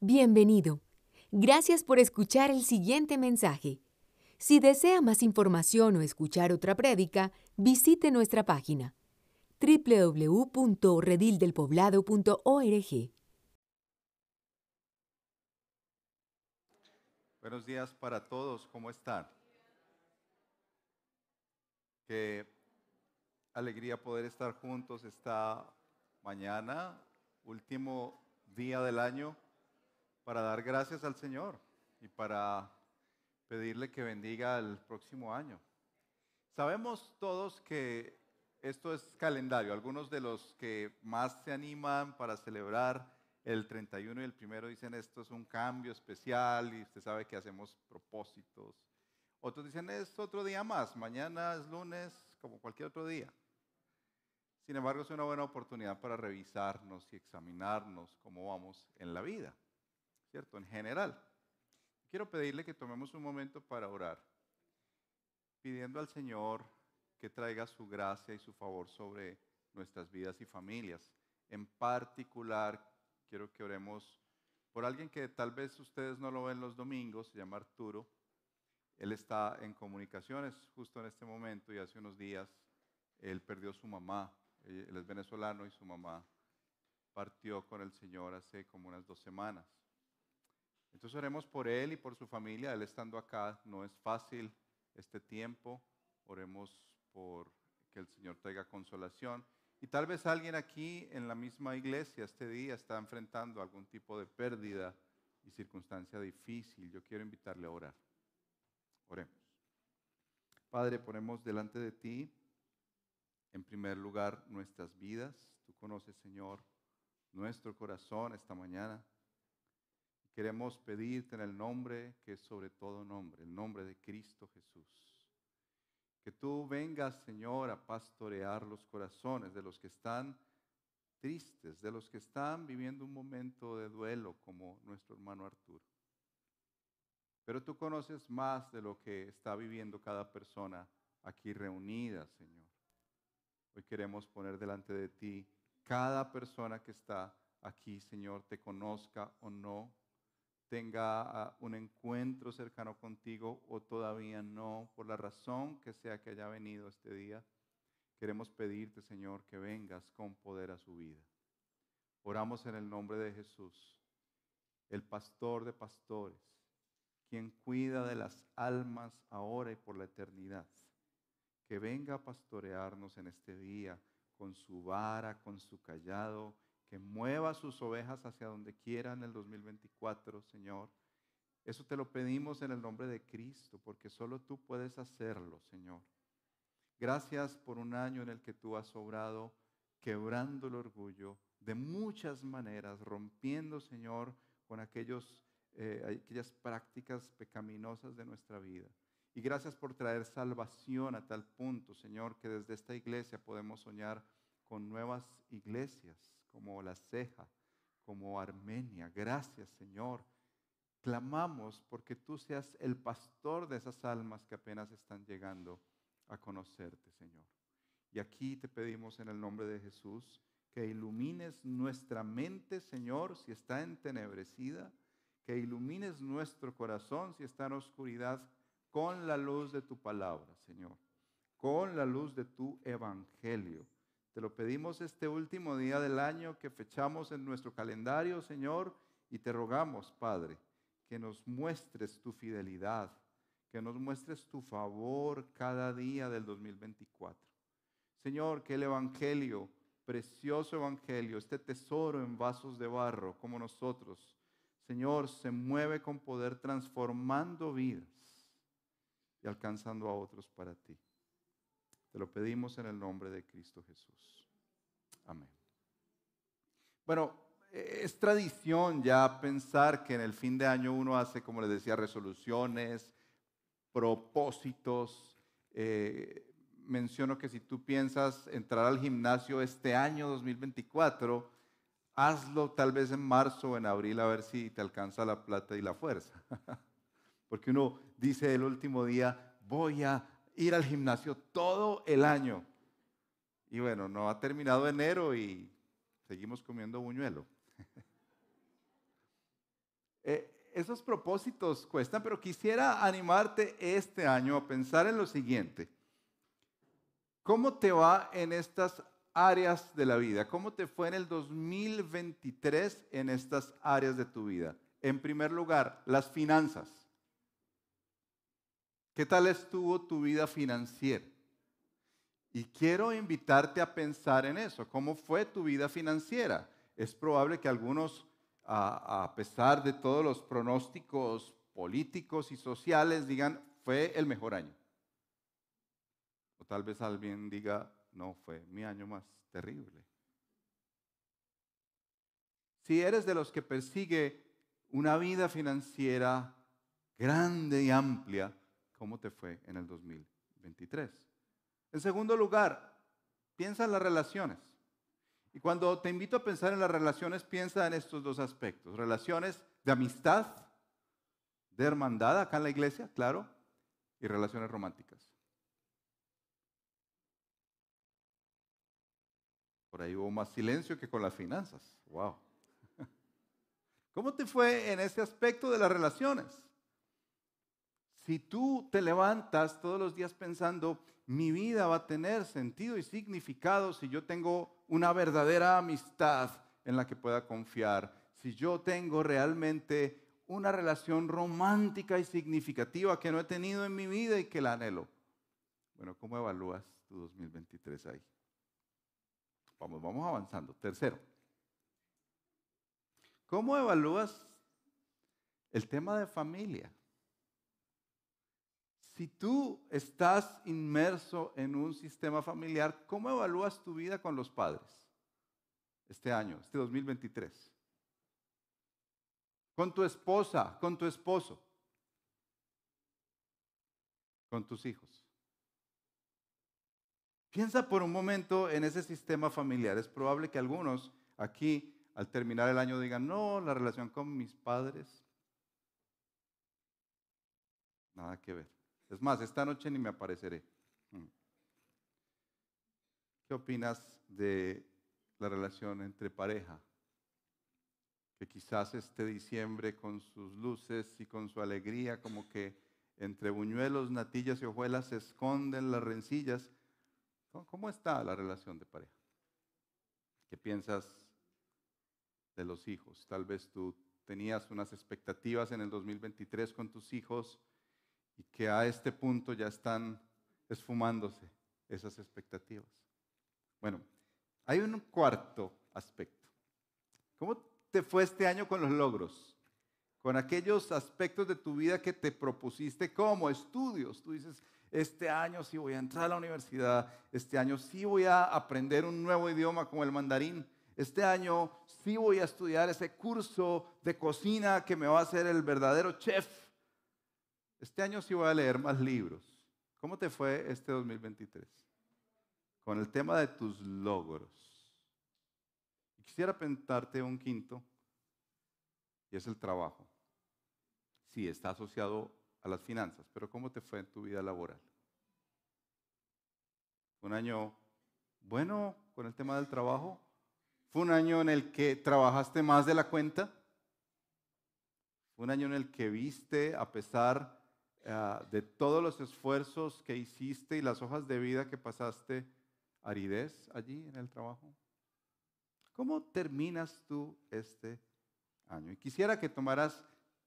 Bienvenido. Gracias por escuchar el siguiente mensaje. Si desea más información o escuchar otra prédica, visite nuestra página www.redildelpoblado.org. Buenos días para todos, ¿cómo están? Qué alegría poder estar juntos esta mañana, último día del año para dar gracias al Señor y para pedirle que bendiga el próximo año. Sabemos todos que esto es calendario. Algunos de los que más se animan para celebrar el 31 y el primero dicen esto es un cambio especial y usted sabe que hacemos propósitos. Otros dicen es otro día más, mañana es lunes como cualquier otro día. Sin embargo, es una buena oportunidad para revisarnos y examinarnos cómo vamos en la vida. ¿Cierto? En general. Quiero pedirle que tomemos un momento para orar, pidiendo al Señor que traiga su gracia y su favor sobre nuestras vidas y familias. En particular, quiero que oremos por alguien que tal vez ustedes no lo ven los domingos, se llama Arturo. Él está en comunicaciones justo en este momento y hace unos días él perdió su mamá. Él es venezolano y su mamá partió con el Señor hace como unas dos semanas. Entonces oremos por él y por su familia. Él estando acá no es fácil este tiempo. Oremos por que el Señor traiga consolación. Y tal vez alguien aquí en la misma iglesia este día está enfrentando algún tipo de pérdida y circunstancia difícil. Yo quiero invitarle a orar. Oremos. Padre, ponemos delante de ti, en primer lugar, nuestras vidas. Tú conoces, Señor, nuestro corazón esta mañana. Queremos pedirte en el nombre que es sobre todo nombre, el nombre de Cristo Jesús. Que tú vengas, Señor, a pastorear los corazones de los que están tristes, de los que están viviendo un momento de duelo como nuestro hermano Arturo. Pero tú conoces más de lo que está viviendo cada persona aquí reunida, Señor. Hoy queremos poner delante de ti cada persona que está aquí, Señor, te conozca o no, tenga ah, un encuentro cercano contigo o todavía no, por la razón que sea que haya venido este día, queremos pedirte, Señor, que vengas con poder a su vida. Oramos en el nombre de Jesús, el pastor de pastores, quien cuida de las almas ahora y por la eternidad. Que venga a pastorearnos en este día con su vara, con su callado, que mueva sus ovejas hacia donde quiera en el 2024, Señor. Eso te lo pedimos en el nombre de Cristo, porque solo tú puedes hacerlo, Señor. Gracias por un año en el que tú has obrado, quebrando el orgullo de muchas maneras, rompiendo, Señor, con aquellos, eh, aquellas prácticas pecaminosas de nuestra vida. Y gracias por traer salvación a tal punto, Señor, que desde esta iglesia podemos soñar con nuevas iglesias, como la ceja, como Armenia. Gracias, Señor. Clamamos porque tú seas el pastor de esas almas que apenas están llegando a conocerte, Señor. Y aquí te pedimos en el nombre de Jesús que ilumines nuestra mente, Señor, si está entenebrecida, que ilumines nuestro corazón si está en oscuridad con la luz de tu palabra, Señor, con la luz de tu evangelio te lo pedimos este último día del año que fechamos en nuestro calendario, Señor, y te rogamos, Padre, que nos muestres tu fidelidad, que nos muestres tu favor cada día del 2024. Señor, que el Evangelio, precioso Evangelio, este tesoro en vasos de barro como nosotros, Señor, se mueve con poder transformando vidas y alcanzando a otros para ti. Te lo pedimos en el nombre de Cristo Jesús. Amén. Bueno, es tradición ya pensar que en el fin de año uno hace, como les decía, resoluciones, propósitos. Eh, menciono que si tú piensas entrar al gimnasio este año 2024, hazlo tal vez en marzo o en abril a ver si te alcanza la plata y la fuerza. Porque uno dice el último día, voy a ir al gimnasio todo el año. Y bueno, no ha terminado enero y seguimos comiendo buñuelo. esos propósitos cuestan, pero quisiera animarte este año a pensar en lo siguiente. ¿Cómo te va en estas áreas de la vida? ¿Cómo te fue en el 2023 en estas áreas de tu vida? En primer lugar, las finanzas. ¿Qué tal estuvo tu vida financiera? Y quiero invitarte a pensar en eso. ¿Cómo fue tu vida financiera? Es probable que algunos, a, pesar de todos los pronósticos políticos y sociales, digan, fue el mejor año. O tal vez alguien diga, no, fue mi año más terrible. Si eres de los que persigue una vida financiera grande y amplia, ¿cómo te fue en el 2023? En segundo lugar, piensa en las relaciones. Y cuando te invito a pensar en las relaciones, piensa en estos dos aspectos. Relaciones de amistad, de hermandad acá en la iglesia, claro, y relaciones románticas. Por ahí hubo más silencio que con las finanzas. Wow. ¿Cómo te fue en ese aspecto de las relaciones? Si tú te levantas todos los días pensando, mi vida va a tener sentido y significado si yo tengo una verdadera amistad en la que pueda confiar, si yo tengo realmente una relación romántica y significativa que no he tenido en mi vida y que la anhelo. Bueno, ¿cómo evalúas tu 2023 ahí? Vamos, vamos avanzando. Tercero, ¿cómo evalúas el tema de familia? Si tú estás inmerso en un sistema familiar, ¿cómo evalúas tu vida con los padres este año, este 2023? Con tu esposa, con tu esposo, con tus hijos. Piensa por un momento en ese sistema familiar. Es probable que algunos aquí al terminar el año digan, no, la relación con mis padres, nada que ver. Es más, esta noche ni me apareceré. Mm. ¿Qué opinas de la relación entre pareja? Que quizás este diciembre con sus luces y con su alegría, como que entre buñuelos, natillas y hojuelas se esconden las rencillas ¿Cómo está la relación de pareja? ¿Qué piensas de los hijos? Tal vez tú tenías unas expectativas en el 2023 con tus hijos y que a este punto ya están esfumándose esas expectativas. Bueno, hay un cuarto aspecto. ¿Cómo te fue este año con los logros? Con aquellos aspectos de tu vida que te propusiste como estudios. Tú dices, este año sí voy a entrar a la universidad, este año sí voy a aprender un nuevo idioma como el mandarín, este año sí voy a estudiar ese curso de cocina que me va a hacer el verdadero chef, este año sí voy a leer más libros. ¿Cómo te fue este 2023? Con el tema de tus logros. quisiera preguntarte un quinto, y es el trabajo. Sí, está asociado a las finanzas, pero ¿cómo te fue en tu vida laboral? ¿Un año bueno con el tema del trabajo? ¿Fue un año en el que trabajaste más de la cuenta? ¿Fue un año en el que viste, a pesar eh, de todos los esfuerzos que hiciste y las hojas de vida que pasaste, aridez allí en el trabajo? ¿Cómo terminas tú este año? Y quisiera que tomaras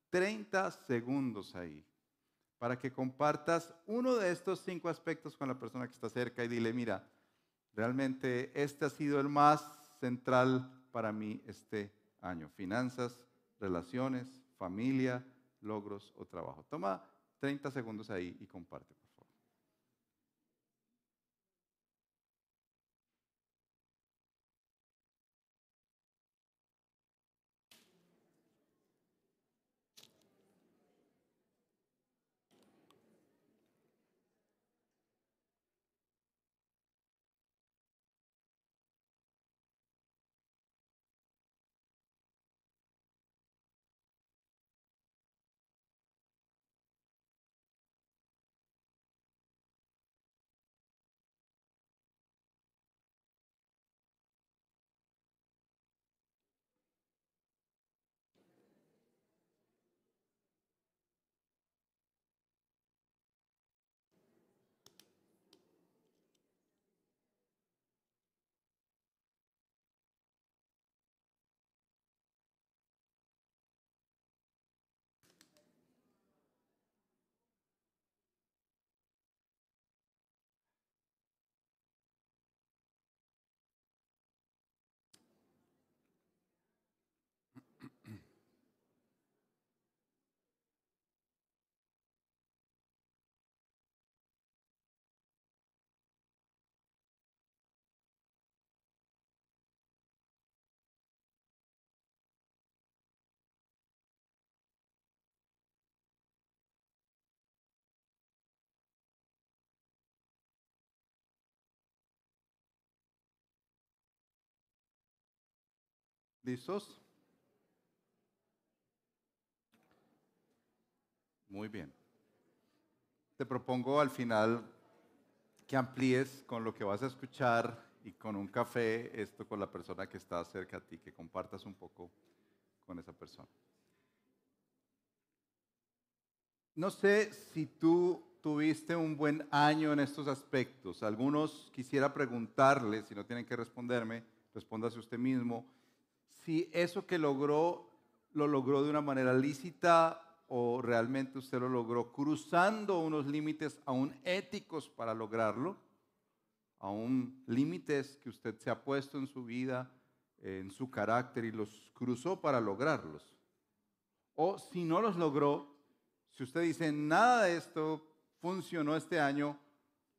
30 segundos ahí para que compartas uno de estos cinco aspectos con la persona que está cerca y dile, mira, realmente este ha sido el más central para mí este año. Finanzas, relaciones, familia, logros o trabajo. Toma 30 segundos ahí y comparte. ¿Listos? Muy bien. Te propongo al final que amplíes con lo que vas a escuchar y con un café esto con la persona que está cerca a ti, que compartas un poco con esa persona. No sé si tú tuviste un buen año en estos aspectos. Algunos quisiera preguntarles, si no tienen que responderme, respóndase usted mismo, si eso que logró lo logró de una manera lícita o realmente usted lo logró cruzando unos límites aún éticos para lograrlo, aún límites que usted se ha puesto en su vida, en su carácter y los cruzó para lograrlos. O si no los logró, si usted dice, nada de esto funcionó este año,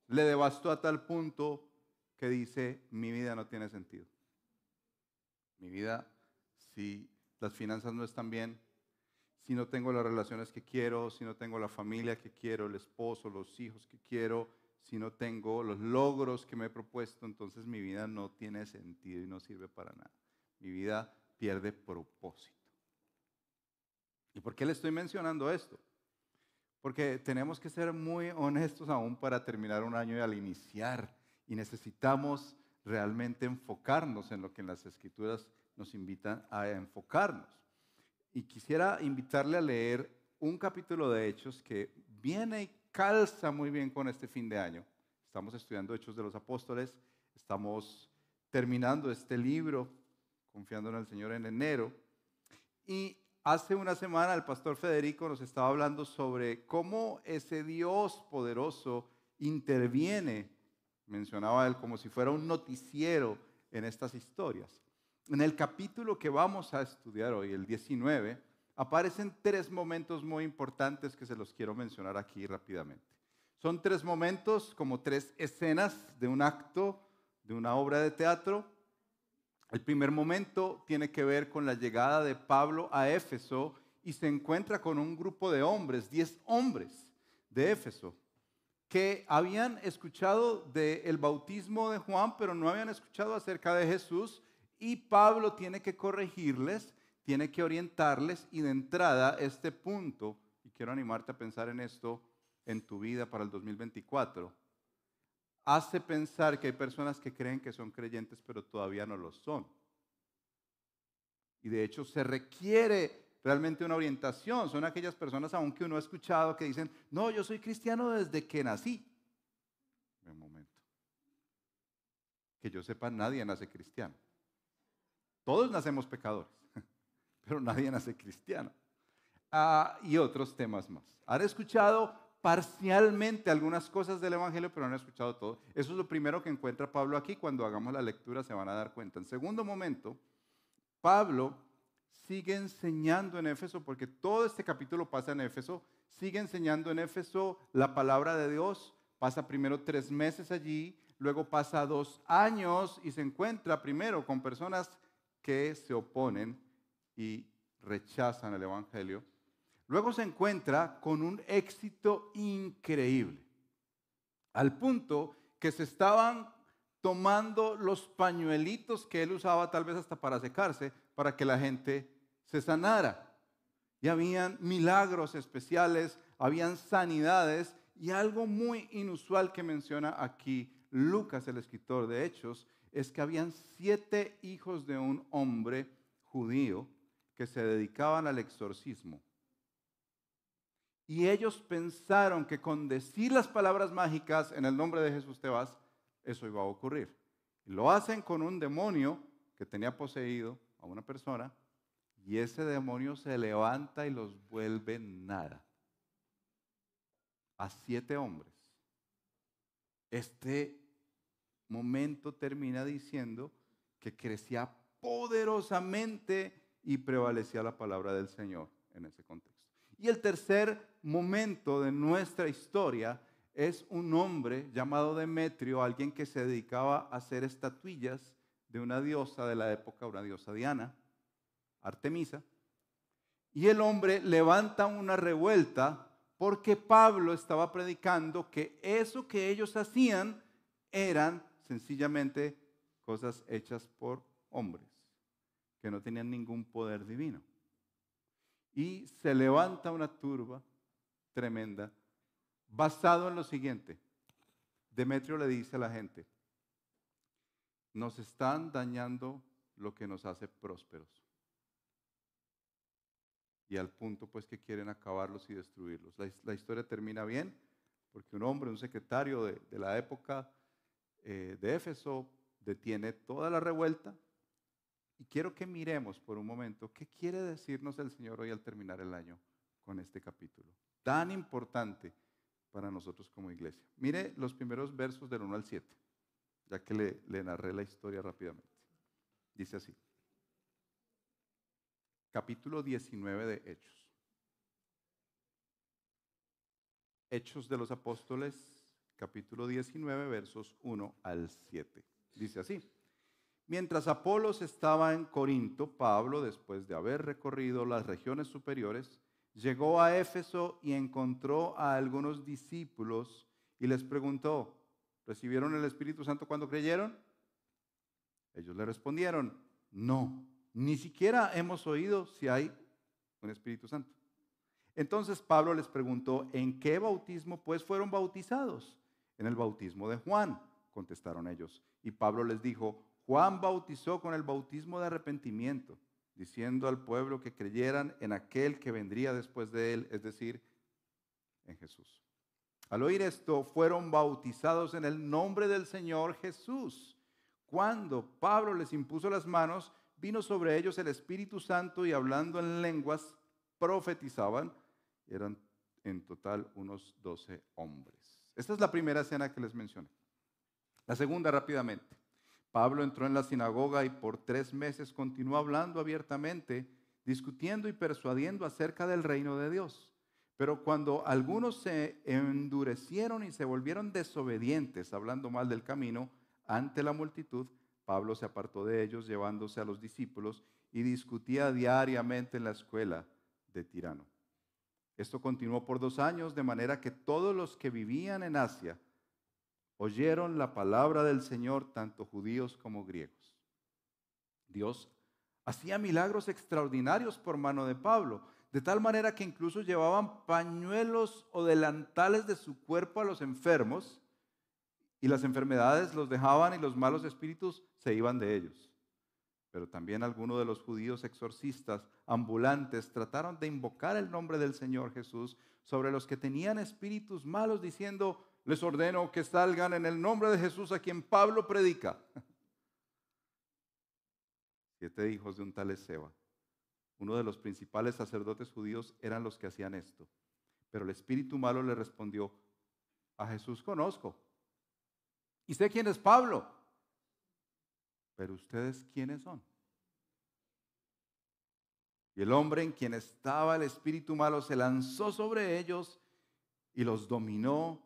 le devastó a tal punto que dice, mi vida no tiene sentido. Mi vida, si las finanzas no están bien, si no tengo las relaciones que quiero, si no tengo la familia que quiero, el esposo, los hijos que quiero, si no tengo los logros que me he propuesto, entonces mi vida no tiene sentido y no sirve para nada. Mi vida pierde propósito. ¿Y por qué le estoy mencionando esto? Porque tenemos que ser muy honestos aún para terminar un año y al iniciar. Y necesitamos realmente enfocarnos en lo que en las escrituras nos invitan a enfocarnos. Y quisiera invitarle a leer un capítulo de Hechos que viene y calza muy bien con este fin de año. Estamos estudiando Hechos de los Apóstoles, estamos terminando este libro, confiando en el Señor en enero. Y Hace una semana el pastor Federico nos estaba hablando sobre cómo ese Dios poderoso interviene, mencionaba él, como si fuera un noticiero en estas historias. En el capítulo que vamos a estudiar hoy, el 19, aparecen tres momentos muy importantes que se los quiero mencionar aquí rápidamente. Son tres momentos, como tres escenas de un acto, de una obra de teatro, el primer momento tiene que ver con la llegada de Pablo a Éfeso y se encuentra con un grupo de hombres, diez hombres de Éfeso, que habían escuchado del bautismo de Juan, pero no habían escuchado acerca de Jesús. Y Pablo tiene que corregirles, tiene que orientarles y de entrada este punto, y quiero animarte a pensar en esto en tu vida para el 2024 hace pensar que hay personas que creen que son creyentes pero todavía no lo son. Y de hecho se requiere realmente una orientación. Son aquellas personas, aunque uno ha escuchado, que dicen, no, yo soy cristiano desde que nací. Un momento. Que yo sepa, nadie nace cristiano. Todos nacemos pecadores, pero nadie nace cristiano. Ah, y otros temas más. ¿Han escuchado parcialmente algunas cosas del Evangelio, pero no han escuchado todo. Eso es lo primero que encuentra Pablo aquí. Cuando hagamos la lectura se van a dar cuenta. En segundo momento, Pablo sigue enseñando en Éfeso, porque todo este capítulo pasa en Éfeso, sigue enseñando en Éfeso la palabra de Dios. Pasa primero tres meses allí, luego pasa dos años y se encuentra primero con personas que se oponen y rechazan el Evangelio Luego se encuentra con un éxito increíble, al punto que se estaban tomando los pañuelitos que él usaba tal vez hasta para secarse, para que la gente se sanara. Y habían milagros especiales, habían sanidades y algo muy inusual que menciona aquí Lucas, el escritor de Hechos, es que habían siete hijos de un hombre judío que se dedicaban al exorcismo. Y ellos pensaron que con decir las palabras mágicas en el nombre de Jesús te vas, eso iba a ocurrir. Lo hacen con un demonio que tenía poseído a una persona y ese demonio se levanta y los vuelve nada. A siete hombres. Este momento termina diciendo que crecía poderosamente y prevalecía la palabra del Señor en ese contexto. Y el tercer momento de nuestra historia es un hombre llamado Demetrio, alguien que se dedicaba a hacer estatuillas de una diosa de la época, una diosa Diana, Artemisa. Y el hombre levanta una revuelta porque Pablo estaba predicando que eso que ellos hacían eran sencillamente cosas hechas por hombres, que no tenían ningún poder divino. Y se levanta una turba tremenda basado en lo siguiente. Demetrio le dice a la gente, nos están dañando lo que nos hace prósperos. Y al punto pues que quieren acabarlos y destruirlos. La, historia termina bien porque un hombre, un secretario de, la época eh, de Éfeso, detiene toda la revuelta. Y quiero que miremos por un momento qué quiere decirnos el Señor hoy al terminar el año con este capítulo. Tan importante para nosotros como iglesia. Mire los primeros versos del 1 al 7, ya que le, le narré la historia rápidamente. Dice así. Capítulo 19 de Hechos. Hechos de los Apóstoles, capítulo 19, versos 1 al 7. Dice así. Mientras Apolos estaba en Corinto, Pablo, después de haber recorrido las regiones superiores, llegó a Éfeso y encontró a algunos discípulos y les preguntó, ¿recibieron el Espíritu Santo cuando creyeron? Ellos le respondieron, no, ni siquiera hemos oído si hay un Espíritu Santo. Entonces Pablo les preguntó, ¿en qué bautismo pues fueron bautizados? En el bautismo de Juan, contestaron ellos. Y Pablo les dijo, Juan bautizó con el bautismo de arrepentimiento diciendo al pueblo que creyeran en aquel que vendría después de él, es decir, en Jesús. Al oír esto, fueron bautizados en el nombre del Señor Jesús. Cuando Pablo les impuso las manos, vino sobre ellos el Espíritu Santo y hablando en lenguas, profetizaban. Eran en total unos doce hombres. Esta es la primera escena que les mencioné. La segunda rápidamente. Pablo entró en la sinagoga y por tres meses continuó hablando abiertamente, discutiendo y persuadiendo acerca del reino de Dios. Pero cuando algunos se endurecieron y se volvieron desobedientes, hablando mal del camino, ante la multitud, Pablo se apartó de ellos llevándose a los discípulos y discutía diariamente en la escuela de Tirano. Esto continuó por dos años, de manera que todos los que vivían en Asia, oyeron la palabra del Señor tanto judíos como griegos. Dios hacía milagros extraordinarios por mano de Pablo, de tal manera que incluso llevaban pañuelos o delantales de su cuerpo a los enfermos y las enfermedades los dejaban y los malos espíritus se iban de ellos. Pero también algunos de los judíos exorcistas ambulantes trataron de invocar el nombre del Señor Jesús sobre los que tenían espíritus malos diciendo, les ordeno que salgan en el nombre de Jesús a quien Pablo predica. Siete hijos de un tal Ezeba, uno de los principales sacerdotes judíos, eran los que hacían esto. Pero el espíritu malo le respondió, a Jesús conozco. Y sé quién es Pablo. Pero ustedes quiénes son. Y el hombre en quien estaba el espíritu malo se lanzó sobre ellos y los dominó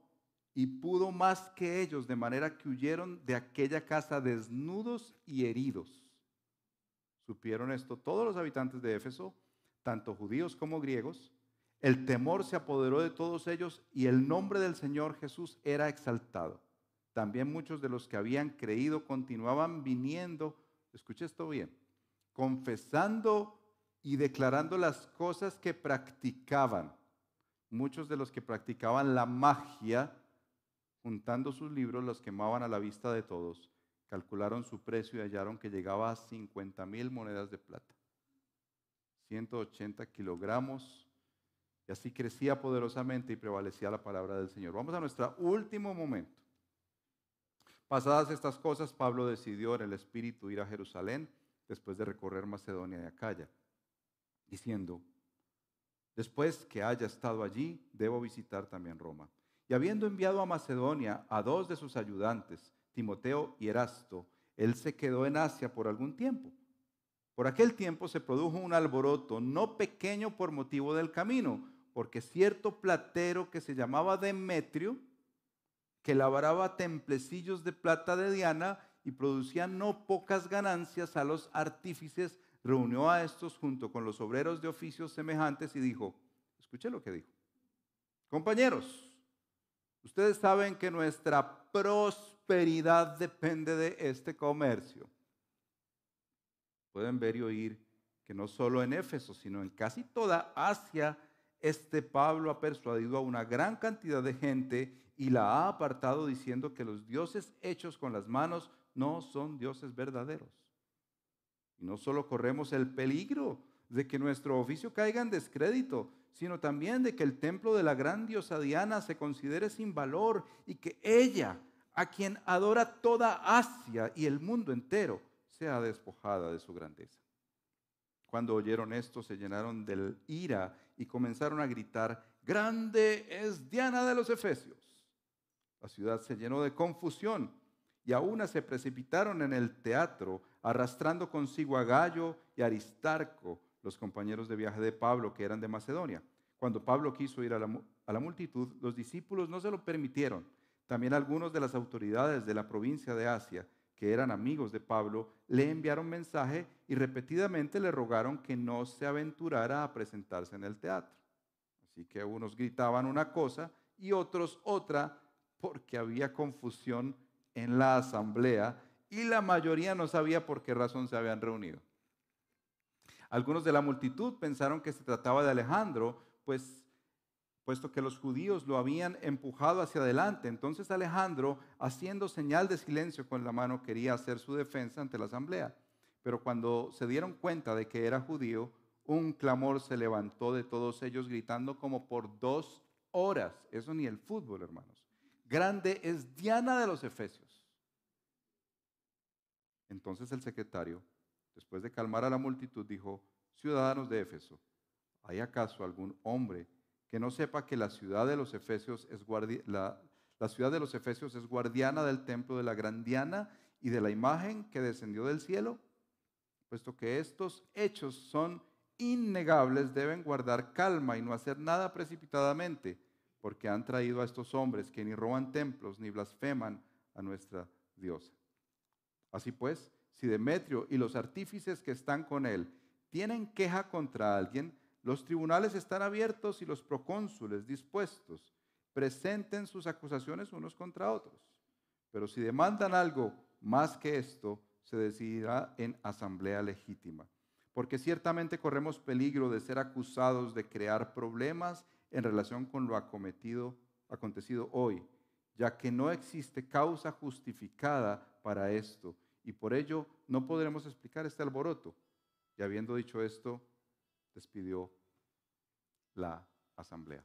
y pudo más que ellos, de manera que huyeron de aquella casa desnudos y heridos. Supieron esto todos los habitantes de Éfeso, tanto judíos como griegos. El temor se apoderó de todos ellos y el nombre del Señor Jesús era exaltado. También muchos de los que habían creído continuaban viniendo, escuche esto bien, confesando y declarando las cosas que practicaban. Muchos de los que practicaban la magia, juntando sus libros, los quemaban a la vista de todos. Calcularon su precio y hallaron que llegaba a 50 mil monedas de plata, 180 kilogramos, y así crecía poderosamente y prevalecía la palabra del Señor. Vamos a nuestro último momento. Pasadas estas cosas, Pablo decidió en el Espíritu ir a Jerusalén después de recorrer Macedonia y Acaya, diciendo, después que haya estado allí, debo visitar también Roma. Y habiendo enviado a Macedonia a dos de sus ayudantes, Timoteo y Erasto, él se quedó en Asia por algún tiempo. Por aquel tiempo se produjo un alboroto, no pequeño por motivo del camino, porque cierto platero que se llamaba Demetrio, que labraba templecillos de plata de Diana y producía no pocas ganancias a los artífices, reunió a estos junto con los obreros de oficios semejantes y dijo, escuche lo que dijo, compañeros, Ustedes saben que nuestra prosperidad depende de este comercio. pueden ver y oír que no solo en Éfeso, sino en casi toda Asia, este Pablo ha persuadido a una gran cantidad de gente y la ha apartado diciendo que los dioses hechos con las manos no son dioses verdaderos. Y no solo corremos el peligro de que nuestro oficio caiga en descrédito, sino también de que el templo de la gran diosa Diana se considere sin valor y que ella, a quien adora toda Asia y el mundo entero, sea despojada de su grandeza. Cuando oyeron esto, se llenaron de ira y comenzaron a gritar, grande es Diana de los Efesios. La ciudad se llenó de confusión y a una se precipitaron en el teatro, arrastrando consigo a Gallo y Aristarco, los compañeros de viaje de Pablo que eran de Macedonia. Cuando Pablo quiso ir a la, a la multitud, los discípulos no se lo permitieron. También algunos de las autoridades de la provincia de Asia, que eran amigos de Pablo, le enviaron mensaje y repetidamente le rogaron que no se aventurara a presentarse en el teatro. Así que unos gritaban una cosa y otros otra porque había confusión en la asamblea y la mayoría no sabía por qué razón se habían reunido. Algunos de la multitud pensaron que se trataba de Alejandro, pues puesto que los judíos lo habían empujado hacia adelante. Entonces Alejandro, haciendo señal de silencio con la mano, quería hacer su defensa ante la asamblea. Pero cuando se dieron cuenta de que era judío, un clamor se levantó de todos ellos gritando como por dos horas. Eso ni el fútbol, hermanos. Grande es Diana de los Efesios. Entonces el secretario después de calmar a la multitud, dijo, ciudadanos de Éfeso, ¿hay acaso algún hombre que no sepa que la ciudad de los Efesios es, ciudad de los Efesios es guardiana del templo de la gran Diana y de la imagen que descendió del cielo? Puesto que estos hechos son innegables, deben guardar calma y no hacer nada precipitadamente, porque han traído a estos hombres que ni roban templos ni blasfeman a nuestra diosa. Así pues, si Demetrio y los artífices que están con él tienen queja contra alguien, los tribunales están abiertos y los procónsules dispuestos presenten sus acusaciones unos contra otros. Pero si demandan algo más que esto, se decidirá en asamblea legítima. Porque ciertamente corremos peligro de ser acusados de crear problemas en relación con lo acometido, acontecido hoy, ya que no existe causa justificada para esto y por ello no podremos explicar este alboroto. Y habiendo dicho esto, despidió la asamblea.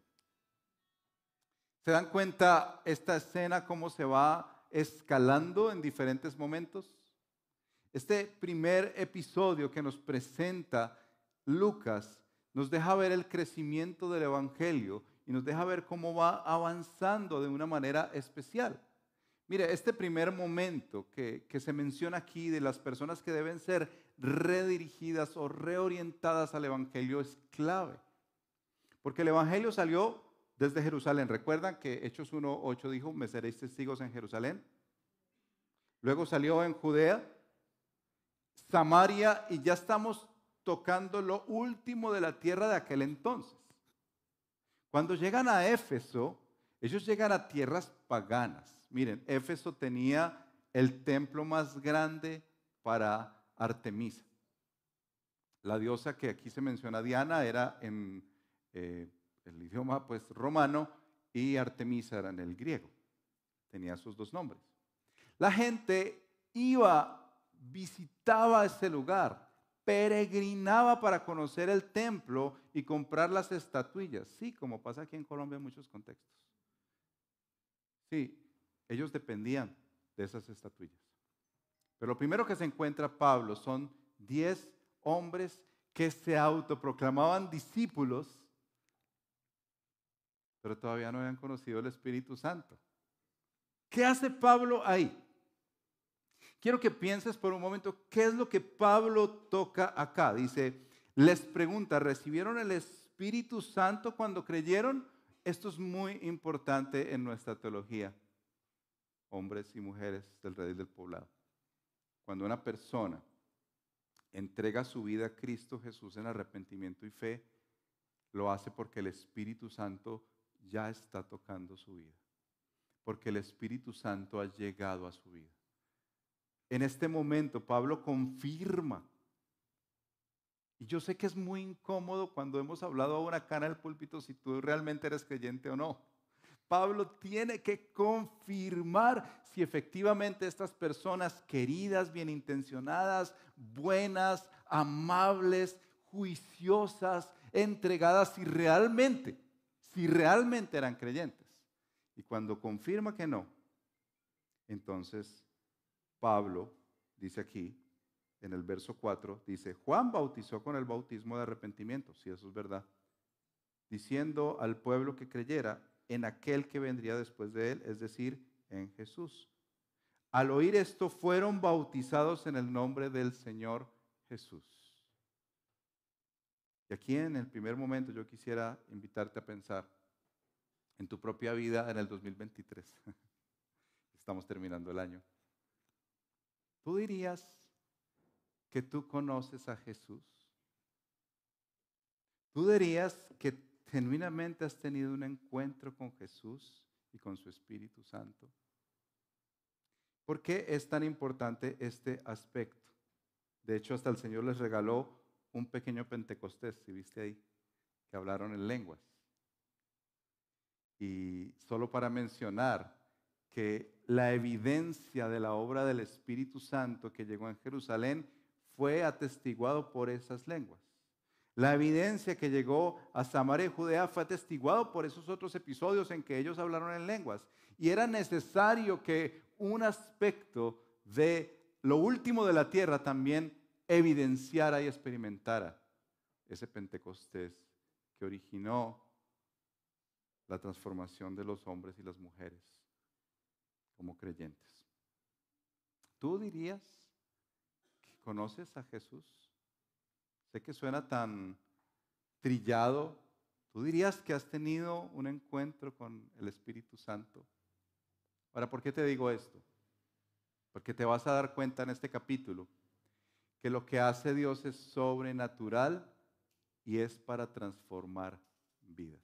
¿Se dan cuenta esta escena cómo se va escalando en diferentes momentos? Este primer episodio que nos presenta Lucas nos deja ver el crecimiento del Evangelio y nos deja ver cómo va avanzando de una manera especial. Mire, este primer momento que, se menciona aquí de las personas que deben ser redirigidas o reorientadas al Evangelio es clave. Porque el Evangelio salió desde Jerusalén. ¿Recuerdan que Hechos 1.8 dijo, me seréis testigos en Jerusalén? Luego salió en Judea, Samaria y ya estamos tocando lo último de la tierra de aquel entonces. Cuando llegan a Éfeso, ellos llegan a tierras paganas. Miren, Éfeso tenía el templo más grande para Artemisa. La diosa que aquí se menciona, Diana, era en eh, el idioma pues, romano y Artemisa era en el griego. Tenía sus dos nombres. La gente iba, visitaba ese lugar, peregrinaba para conocer el templo y comprar las estatuillas. Sí, como pasa aquí en Colombia en muchos contextos. Sí, ellos dependían de esas estatuillas. Pero lo primero que se encuentra Pablo son diez hombres que se autoproclamaban discípulos, pero todavía no habían conocido el Espíritu Santo. ¿Qué hace Pablo ahí? Quiero que pienses por un momento qué es lo que Pablo toca acá. Dice, les pregunta, ¿recibieron el Espíritu Santo cuando creyeron? Esto es muy importante en nuestra teología hombres y mujeres del rey del poblado. Cuando una persona entrega su vida a Cristo Jesús en arrepentimiento y fe, lo hace porque el Espíritu Santo ya está tocando su vida. Porque el Espíritu Santo ha llegado a su vida. En este momento Pablo confirma Y yo sé que es muy incómodo cuando hemos hablado ahora en el púlpito si tú realmente eres creyente o no. Pablo tiene que confirmar si efectivamente estas personas queridas, bien intencionadas, buenas, amables, juiciosas, entregadas, si realmente, si realmente eran creyentes. Y cuando confirma que no, entonces Pablo dice aquí, en el verso 4, dice, Juan bautizó con el bautismo de arrepentimiento, si eso es verdad, diciendo al pueblo que creyera en aquel que vendría después de él, es decir, en Jesús. Al oír esto, fueron bautizados en el nombre del Señor Jesús. Y aquí en el primer momento yo quisiera invitarte a pensar en tu propia vida en el 2023. Estamos terminando el año. ¿Tú dirías que tú conoces a Jesús? ¿Tú dirías que genuinamente has tenido un encuentro con Jesús y con su Espíritu Santo? ¿Por qué es tan importante este aspecto? De hecho, hasta el Señor les regaló un pequeño Pentecostés, si viste ahí, que hablaron en lenguas. Y solo para mencionar que la evidencia de la obra del Espíritu Santo que llegó en Jerusalén fue atestiguado por esas lenguas. La evidencia que llegó a Samaria y Judea fue atestiguado por esos otros episodios en que ellos hablaron en lenguas. Y era necesario que un aspecto de lo último de la tierra también evidenciara y experimentara ese Pentecostés que originó la transformación de los hombres y las mujeres como creyentes. ¿Tú dirías que conoces a Jesús? Sé que suena tan trillado. ¿Tú dirías que has tenido un encuentro con el Espíritu Santo? Ahora, ¿por qué te digo esto? Porque te vas a dar cuenta en este capítulo que lo que hace Dios es sobrenatural y es para transformar vidas.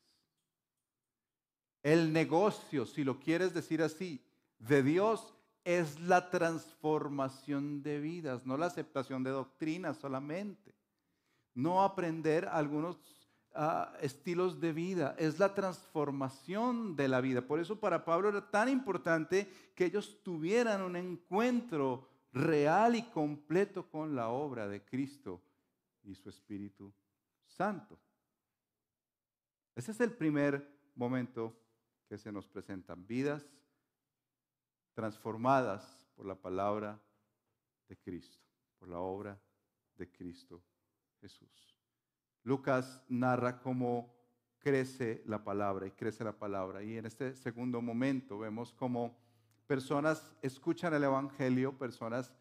El negocio, si lo quieres decir así, de Dios es la transformación de vidas, no la aceptación de doctrinas solamente. No aprender algunos ah, estilos de vida, es la transformación de la vida. Por eso para Pablo era tan importante que ellos tuvieran un encuentro real y completo con la obra de Cristo y su Espíritu Santo. Ese es el primer momento que se nos presentan. Vidas transformadas por la palabra de Cristo, por la obra de Cristo Jesús. Lucas narra cómo crece la palabra y crece la palabra. Y en este segundo momento vemos cómo personas escuchan el Evangelio, personas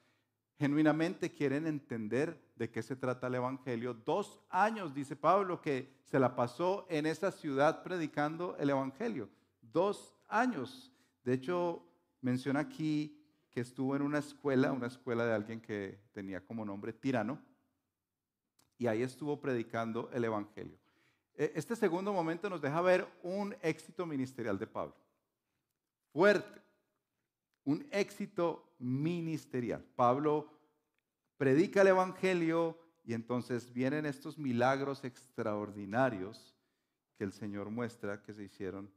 genuinamente quieren entender de qué se trata el Evangelio. Dos años, dice Pablo, que se la pasó en esa ciudad predicando el Evangelio. Dos años. De hecho, menciona aquí que estuvo en una escuela, una escuela de alguien que tenía como nombre tirano, y ahí estuvo predicando el Evangelio. E, este segundo momento nos deja ver un éxito ministerial de Pablo. Fuerte un éxito ministerial. Pablo predica el Evangelio y entonces vienen estos milagros extraordinarios que el Señor muestra que se hicieron,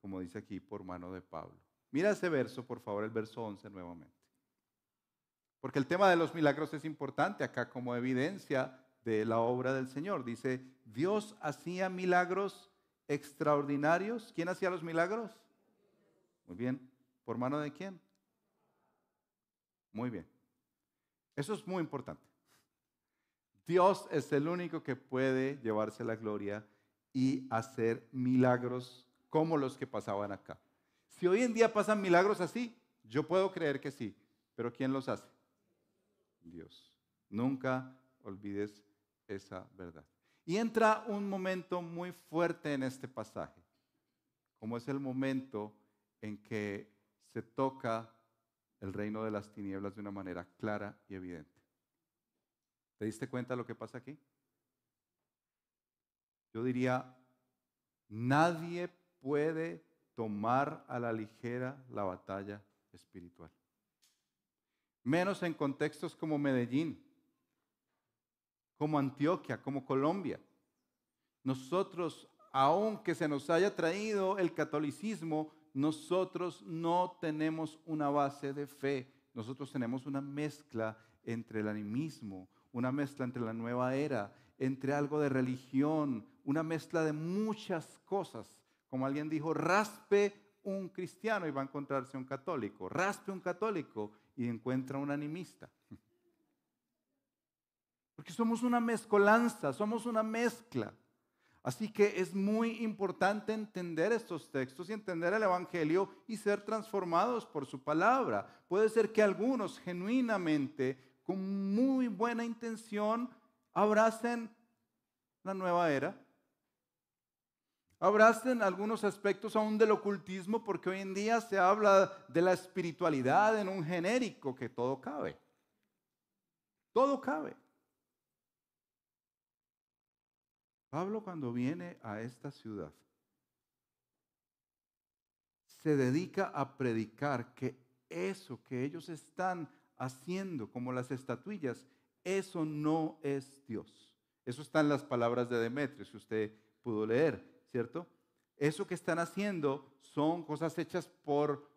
como dice aquí, por mano de Pablo. Mira ese verso, por favor, el verso 11 nuevamente. Porque el tema de los milagros es importante acá como evidencia de la obra del Señor. Dice, Dios hacía milagros extraordinarios. ¿Quién hacía los milagros? Muy bien. ¿Por mano de quién? Muy bien. Eso es muy importante. Dios es el único que puede llevarse la gloria y hacer milagros como los que pasaban acá. Si hoy en día pasan milagros así, yo puedo creer que sí, pero ¿quién los hace? Dios. Nunca olvides esa verdad. Y entra un momento muy fuerte en este pasaje, como es el momento en que se toca el reino de las tinieblas de una manera clara y evidente. ¿Te diste cuenta de lo que pasa aquí? Yo diría, nadie puede tomar a la ligera la batalla espiritual. Menos en contextos como Medellín, como Antioquia, como Colombia. Nosotros, aunque se nos haya traído el catolicismo, nosotros no tenemos una base de fe. Nosotros tenemos una mezcla entre el animismo, una mezcla entre la nueva era, entre algo de religión, una mezcla de muchas cosas. Como alguien dijo, raspe un cristiano y va a encontrarse un católico. Raspe un católico y encuentra un animista. Porque somos una mezcolanza, somos una mezcla. Así que es muy importante entender estos textos y entender el Evangelio y ser transformados por su palabra. Puede ser que algunos genuinamente, con muy buena intención, abracen la nueva era. Abracen algunos aspectos aún del ocultismo porque hoy en día se habla de la espiritualidad en un genérico que todo cabe. Todo cabe. Pablo cuando viene a esta ciudad se dedica a predicar que eso que ellos están haciendo como las estatuillas, eso no es Dios. Eso está en las palabras de Demetrio, si usted pudo leer, ¿cierto? Eso que están haciendo son cosas hechas por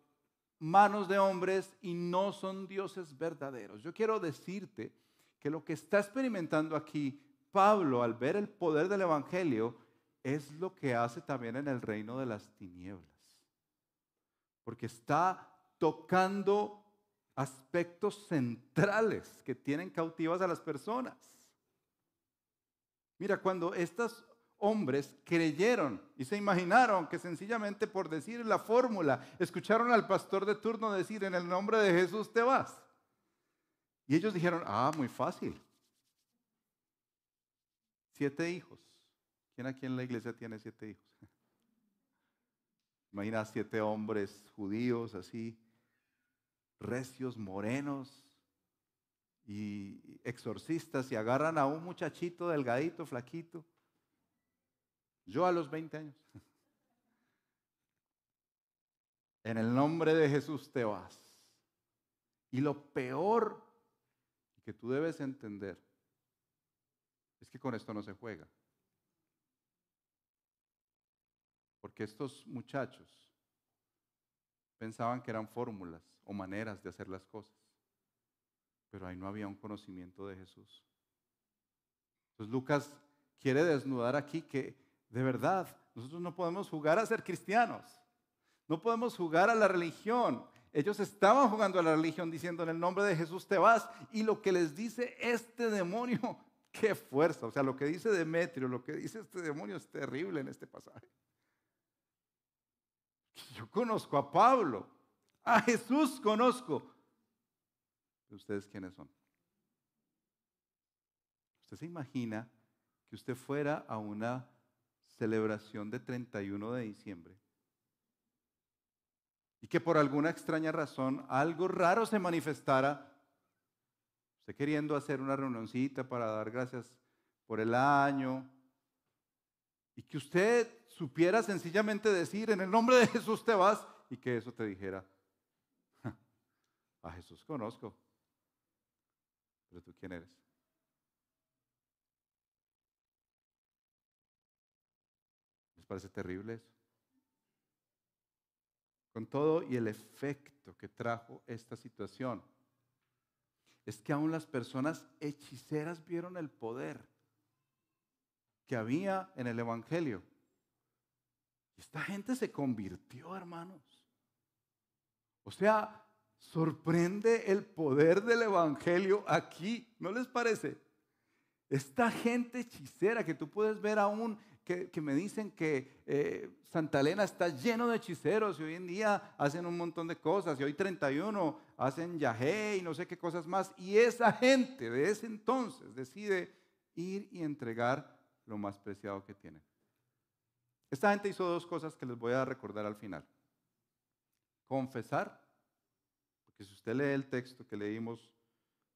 manos de hombres y no son dioses verdaderos. Yo quiero decirte que lo que está experimentando aquí Pablo, al ver el poder del Evangelio, es lo que hace también en el reino de las tinieblas. Porque está tocando aspectos centrales que tienen cautivas a las personas. Mira, cuando estos hombres creyeron y se imaginaron que sencillamente por decir la fórmula, escucharon al pastor de turno decir, en el nombre de Jesús te vas. Y ellos dijeron, ah, muy fácil. Siete hijos. ¿Quién aquí en la iglesia tiene siete hijos? Imagina siete hombres judíos así, recios, morenos y exorcistas y agarran a un muchachito delgadito, flaquito. Yo a los 20 años. En el nombre de Jesús te vas. Y lo peor que tú debes entender es que con esto no se juega. Porque estos muchachos pensaban que eran fórmulas o maneras de hacer las cosas, pero ahí no había un conocimiento de Jesús. Entonces Lucas quiere desnudar aquí que de verdad nosotros no podemos jugar a ser cristianos, no podemos jugar a la religión. Ellos estaban jugando a la religión diciendo en el nombre de Jesús te vas y lo que les dice este demonio Qué fuerza. O sea, lo que dice Demetrio, lo que dice este demonio es terrible en este pasaje. Yo conozco a Pablo, a Jesús conozco. ¿Ustedes quiénes son? ¿Usted se imagina que usted fuera a una celebración de 31 de diciembre y que por alguna extraña razón algo raro se manifestara Usted queriendo hacer una reunioncita para dar gracias por el año. Y que usted supiera sencillamente decir, en el nombre de Jesús te vas, y que eso te dijera, a Jesús conozco, pero tú quién eres. ¿Les parece terrible eso? Con todo y el efecto que trajo esta situación es que aún las personas hechiceras vieron el poder que había en el Evangelio. Esta gente se convirtió, hermanos. O sea, sorprende el poder del Evangelio aquí, ¿no les parece? Esta gente hechicera que tú puedes ver aún que, me dicen que eh, Santa Elena está lleno de hechiceros y hoy en día hacen un montón de cosas y hoy 31 hacen yajé y no sé qué cosas más. Y esa gente de ese entonces decide ir y entregar lo más preciado que tienen. Esta gente hizo dos cosas que les voy a recordar al final. Confesar, porque si usted lee el texto que leímos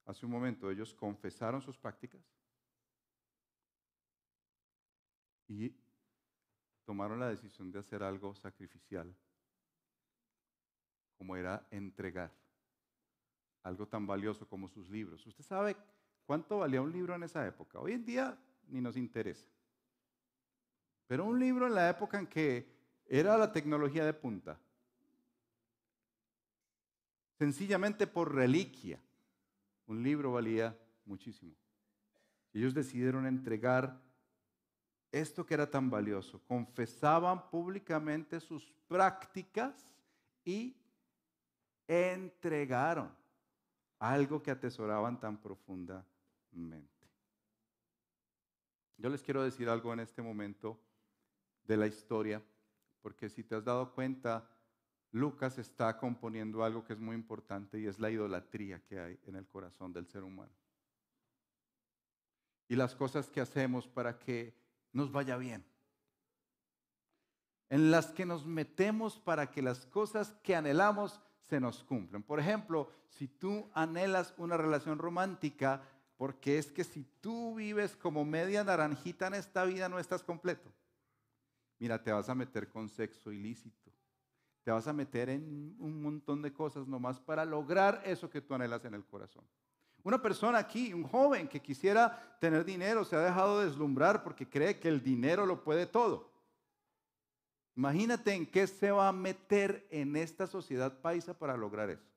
hace un momento, ellos confesaron sus prácticas y tomaron la decisión de hacer algo sacrificial, como era entregar algo tan valioso como sus libros. ¿Usted sabe ¿Cuánto valía un libro en esa época? Hoy en día ni nos interesa. Pero un libro en la época en que era la tecnología de punta, sencillamente por reliquia, un libro valía muchísimo. Ellos decidieron entregar esto que era tan valioso. Confesaban públicamente sus prácticas y entregaron algo que atesoraban tan profundamente. Yo les quiero decir algo en este momento de la historia, porque si te has dado cuenta, Lucas está componiendo algo que es muy importante y es la idolatría que hay en el corazón del ser humano. Y las cosas que hacemos para que nos vaya bien. En las que nos metemos para que las cosas que anhelamos se nos cumplan. Por ejemplo, si tú anhelas una relación romántica, porque es que si tú vives como media naranjita en esta vida no estás completo. Mira, te vas a meter con sexo ilícito. Te vas a meter en un montón de cosas nomás para lograr eso que tú anhelas en el corazón. Una persona aquí, un joven que quisiera tener dinero, se ha dejado deslumbrar porque cree que el dinero lo puede todo. Imagínate en qué se va a meter en esta sociedad paisa para lograr eso.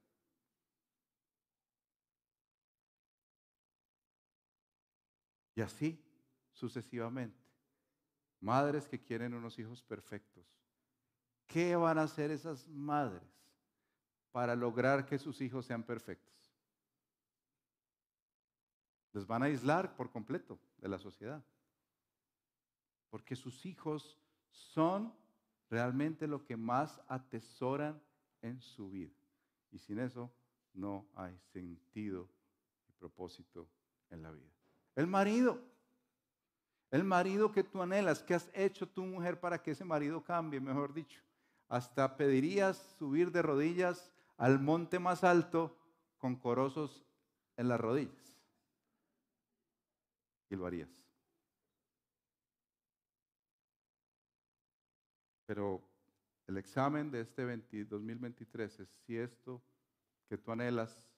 Y así sucesivamente. Madres que quieren unos hijos perfectos. ¿Qué van a hacer esas madres para lograr que sus hijos sean perfectos? Les van a aislar por completo de la sociedad. Porque sus hijos son realmente lo que más atesoran en su vida. Y sin eso no hay sentido y propósito en la vida. El marido. El marido que tú anhelas, ¿qué has hecho tu mujer para que ese marido cambie, mejor dicho? Hasta pedirías subir de rodillas al monte más alto con corosos en las rodillas. Y lo harías. Pero el examen de este 2023 es si esto que tú anhelas,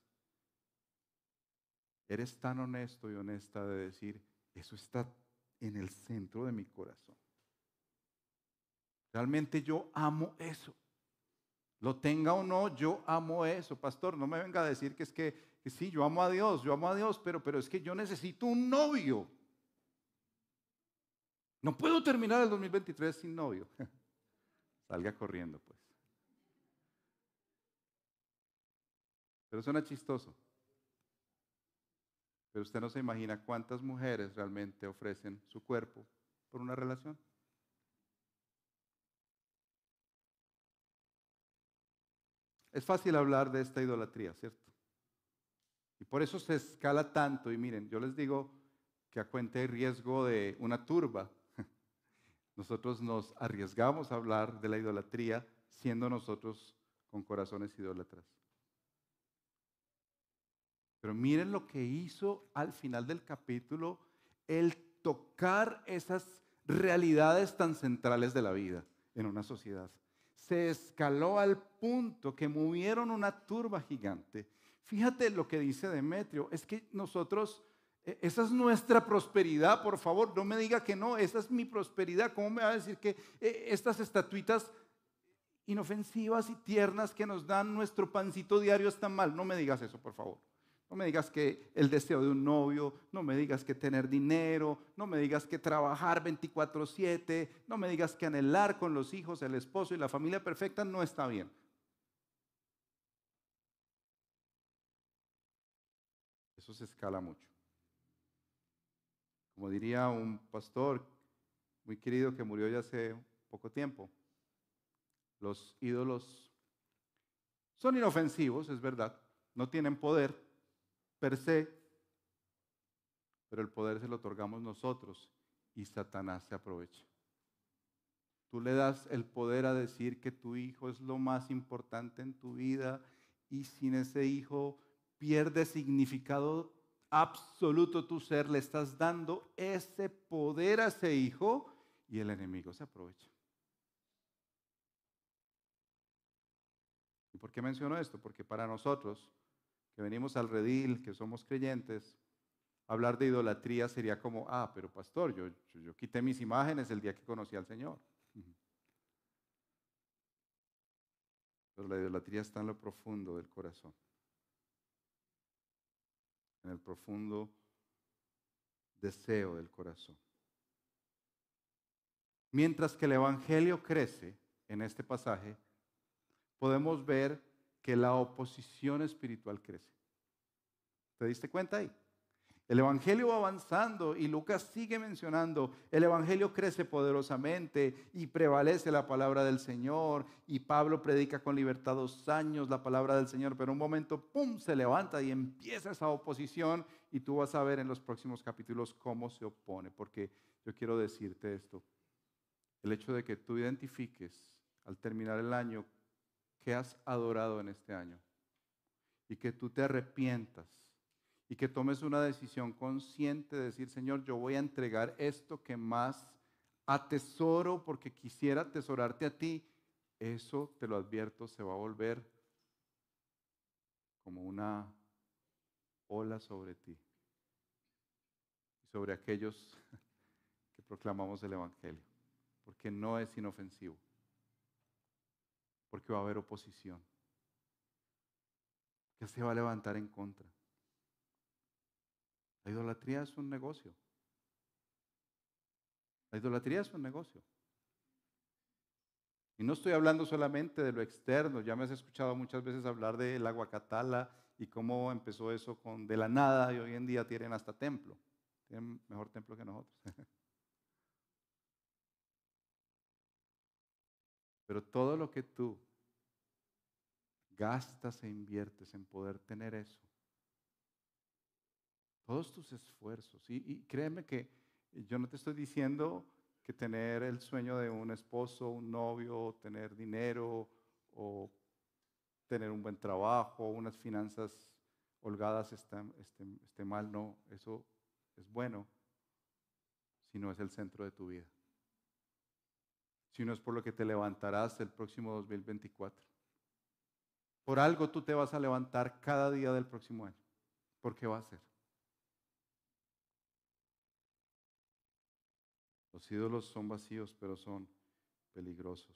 eres tan honesto y honesta de decir, eso está en el centro de mi corazón. Realmente yo amo eso. Lo tenga o no, yo amo eso. Pastor, no me venga a decir que es que, sí, yo amo a Dios, yo amo a Dios, pero, pero es que yo necesito un novio. No puedo terminar el 2023 sin novio. Salga corriendo, pues. Pero suena chistoso. Pero usted no se imagina cuántas mujeres realmente ofrecen su cuerpo por una relación. Es fácil hablar de esta idolatría, ¿cierto? Y por eso se escala tanto. Y miren, yo les digo que a cuenta de riesgo de una turba, nosotros nos arriesgamos a hablar de la idolatría siendo nosotros con corazones idólatras. Pero miren lo que hizo al final del capítulo el tocar esas realidades tan centrales de la vida en una sociedad. Se escaló al punto que movieron una turba gigante. Fíjate lo que dice Demetrio, es que nosotros, e, esa es nuestra prosperidad, por favor, no me diga que no, esa es mi prosperidad. ¿Cómo me va a decir que e, estas estatuitas inofensivas y tiernas que nos dan nuestro pancito diario están mal? No me digas eso, por favor. No me digas que el deseo de un novio, no me digas que tener dinero, no me digas que trabajar 24/7, no me digas que anhelar con los hijos, el esposo y la familia perfecta no está bien. Eso se escala mucho. Como diría un pastor muy querido que murió ya hace poco tiempo, los ídolos son inofensivos, es verdad, no tienen poder, per se, pero el poder se lo otorgamos nosotros y Satanás se aprovecha. Tú le das el poder a decir que tu hijo es lo más importante en tu vida y sin ese hijo pierde significado absoluto tu ser, le estás dando ese poder a ese hijo y el enemigo se aprovecha. ¿Y por qué menciono esto? Porque para nosotros que venimos al redil, que somos creyentes, hablar de idolatría sería como, ah, pero pastor, yo, yo, quité mis imágenes el día que conocí al Señor. Pero la idolatría está en lo profundo del corazón, en el profundo deseo del corazón. Mientras que el Evangelio crece en este pasaje, podemos ver que la oposición espiritual crece. ¿Te diste cuenta ahí? El Evangelio va avanzando y Lucas sigue mencionando, el Evangelio crece poderosamente y prevalece la palabra del Señor y Pablo predica con libertad dos años la palabra del Señor, pero un momento, ¡pum!, se levanta y empieza esa oposición. Y tú vas a ver en los próximos capítulos cómo se opone, porque yo quiero decirte esto, el hecho de que tú identifiques al terminar el año qué has adorado en este año y que tú te arrepientas y que tomes una decisión consciente de decir, Señor, yo voy a entregar esto que más atesoro porque quisiera atesorarte a ti, eso te lo advierto, se va a volver como una ola sobre ti y sobre aquellos que proclamamos el Evangelio, porque no es inofensivo, porque va a haber oposición, que se va a levantar en contra. La idolatría es un negocio. La idolatría es un negocio. Y no estoy hablando solamente de lo externo, ya me has escuchado muchas veces hablar del aguacatala y cómo empezó eso con de la nada y hoy en día tienen hasta templo. Tienen mejor templo que nosotros. Pero todo lo que tú gastas e inviertes en poder tener eso, todos tus esfuerzos. Y, créeme que yo no te estoy diciendo que tener el sueño de un esposo, un novio, tener dinero o tener un buen trabajo, unas finanzas holgadas esté, esté mal, no, eso es bueno, si no es el centro de tu vida. Si no es por lo que te levantarás el próximo 2024. Por algo tú te vas a levantar cada día del próximo año. ¿Por qué va a ser? Los ídolos son vacíos, pero son peligrosos.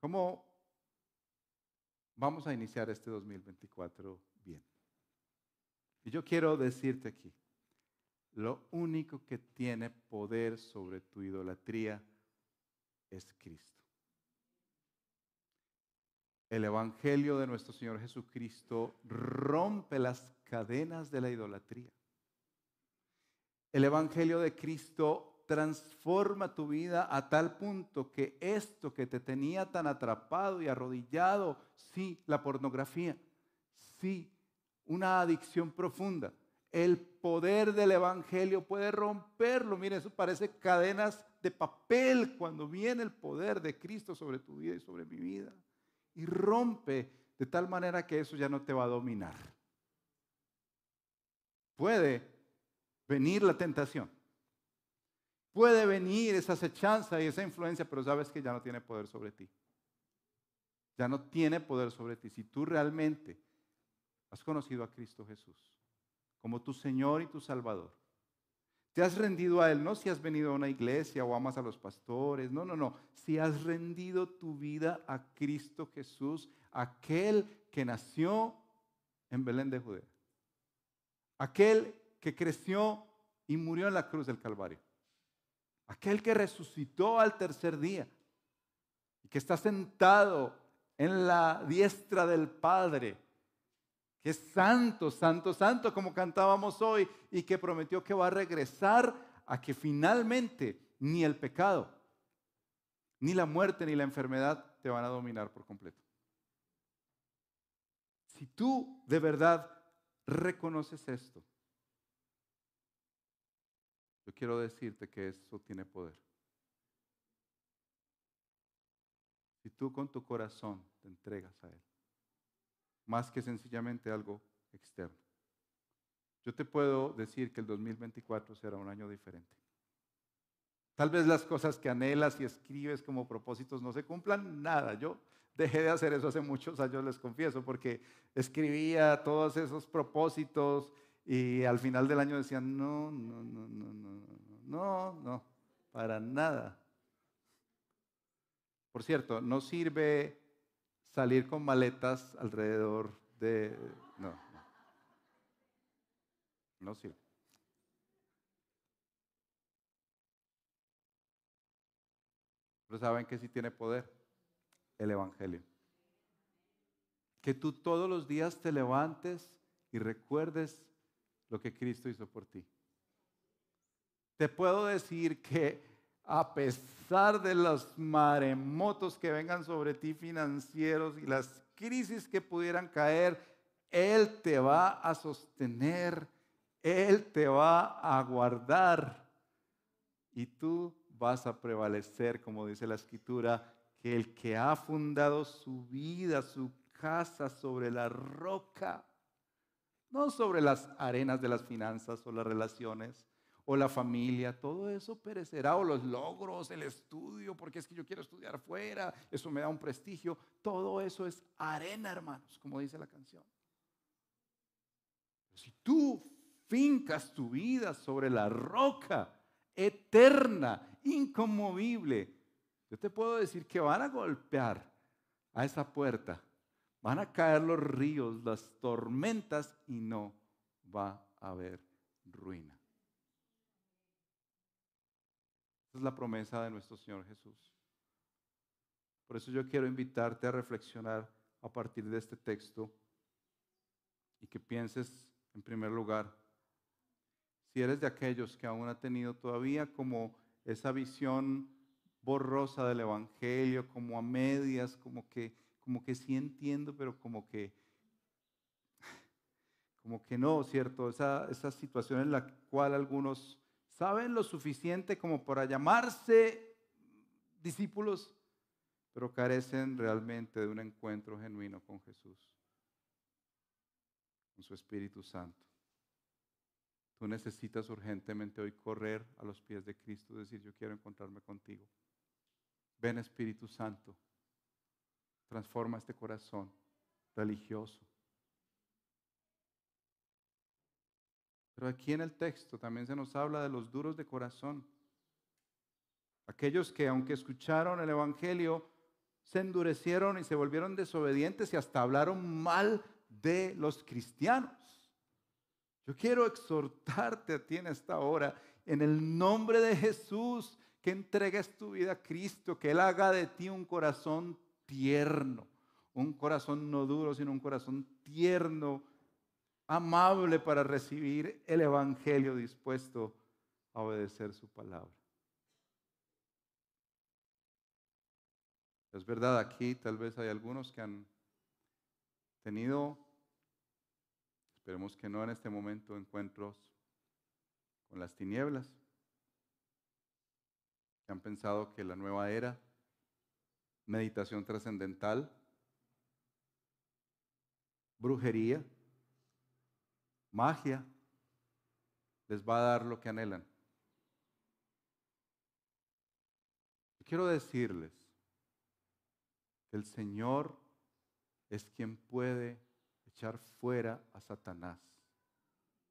¿Cómo vamos a iniciar este 2024 bien? Y yo quiero decirte aquí, lo único que tiene poder sobre tu idolatría es Cristo. El Evangelio de nuestro Señor Jesucristo rompe las cadenas de la idolatría. El Evangelio de Cristo transforma tu vida a tal punto que esto que te tenía tan atrapado y arrodillado, sí, la pornografía, sí, una adicción profunda, el poder del Evangelio puede romperlo. Mire, eso parece cadenas de papel cuando viene el poder de Cristo sobre tu vida y sobre mi vida. Y rompe de tal manera que eso ya no te va a dominar. Puede venir la tentación. Puede venir esa acechanza y esa influencia, pero sabes que ya no tiene poder sobre ti. Ya no tiene poder sobre ti. Si tú realmente has conocido a Cristo Jesús como tu Señor y tu Salvador, te has rendido a Él, no si has venido a una iglesia o amas a los pastores, no, no, no. Si has rendido tu vida a Cristo Jesús, aquel que nació en Belén de Judea, aquel que creció y murió en la cruz del Calvario. Aquel que resucitó al tercer día y que está sentado en la diestra del Padre, que es santo, santo, santo, como cantábamos hoy, y que prometió que va a regresar a que finalmente ni el pecado, ni la muerte, ni la enfermedad te van a dominar por completo. Si tú de verdad reconoces esto, yo quiero decirte que eso tiene poder. Si tú con tu corazón te entregas a Él, más que sencillamente algo externo. Yo te puedo decir que el 2024 será un año diferente. Tal vez las cosas que anhelas y escribes como propósitos no se cumplan, nada. Yo dejé de hacer eso hace muchos años, les confieso, porque escribía todos esos propósitos y al final del año decían, no, no, no, no, no, no, no, para nada. Por cierto, no sirve salir con maletas alrededor de... No, no, no sirve. Pero ¿saben que sí tiene poder? El Evangelio. Que tú todos los días te levantes y recuerdes lo que Cristo hizo por ti. Te puedo decir que a pesar de los maremotos que vengan sobre ti financieros y las crisis que pudieran caer, Él te va a sostener, Él te va a guardar y tú vas a prevalecer, como dice la escritura, que el que ha fundado su vida, su casa sobre la roca, no sobre las arenas de las finanzas o las relaciones o la familia, todo eso perecerá, o los logros, el estudio, porque es que yo quiero estudiar fuera, eso me da un prestigio, todo eso es arena, hermanos, como dice la canción. Si tú fincas tu vida sobre la roca eterna, inconmovible, yo te puedo decir que van a golpear a esa puerta Van a caer los ríos, las tormentas y no va a haber ruina. Esa es la promesa de nuestro Señor Jesús. Por eso yo quiero invitarte a reflexionar a partir de este texto y que pienses en primer lugar, si eres de aquellos que aún ha tenido todavía como esa visión borrosa del Evangelio, como a medias, como que como que sí entiendo, pero como que, como que no, ¿cierto? Esa, esa situación en la cual algunos saben lo suficiente como para llamarse discípulos, pero carecen realmente de un encuentro genuino con Jesús, con su Espíritu Santo. Tú necesitas urgentemente hoy correr a los pies de Cristo decir, yo quiero encontrarme contigo. Ven Espíritu Santo transforma este corazón religioso. Pero aquí en el texto también se nos habla de los duros de corazón. Aquellos que aunque escucharon el Evangelio, se endurecieron y se volvieron desobedientes y hasta hablaron mal de los cristianos. Yo quiero exhortarte a ti en esta hora, en el nombre de Jesús, que entregues tu vida a Cristo, que Él haga de ti un corazón tierno, un corazón no duro, sino un corazón tierno, amable para recibir el Evangelio, dispuesto a obedecer su palabra. Es verdad, aquí tal vez hay algunos que han tenido, esperemos que no en este momento, encuentros con las tinieblas, que han pensado que la nueva era meditación trascendental, brujería, magia, les va a dar lo que anhelan. Quiero decirles que el Señor es quien puede echar fuera a Satanás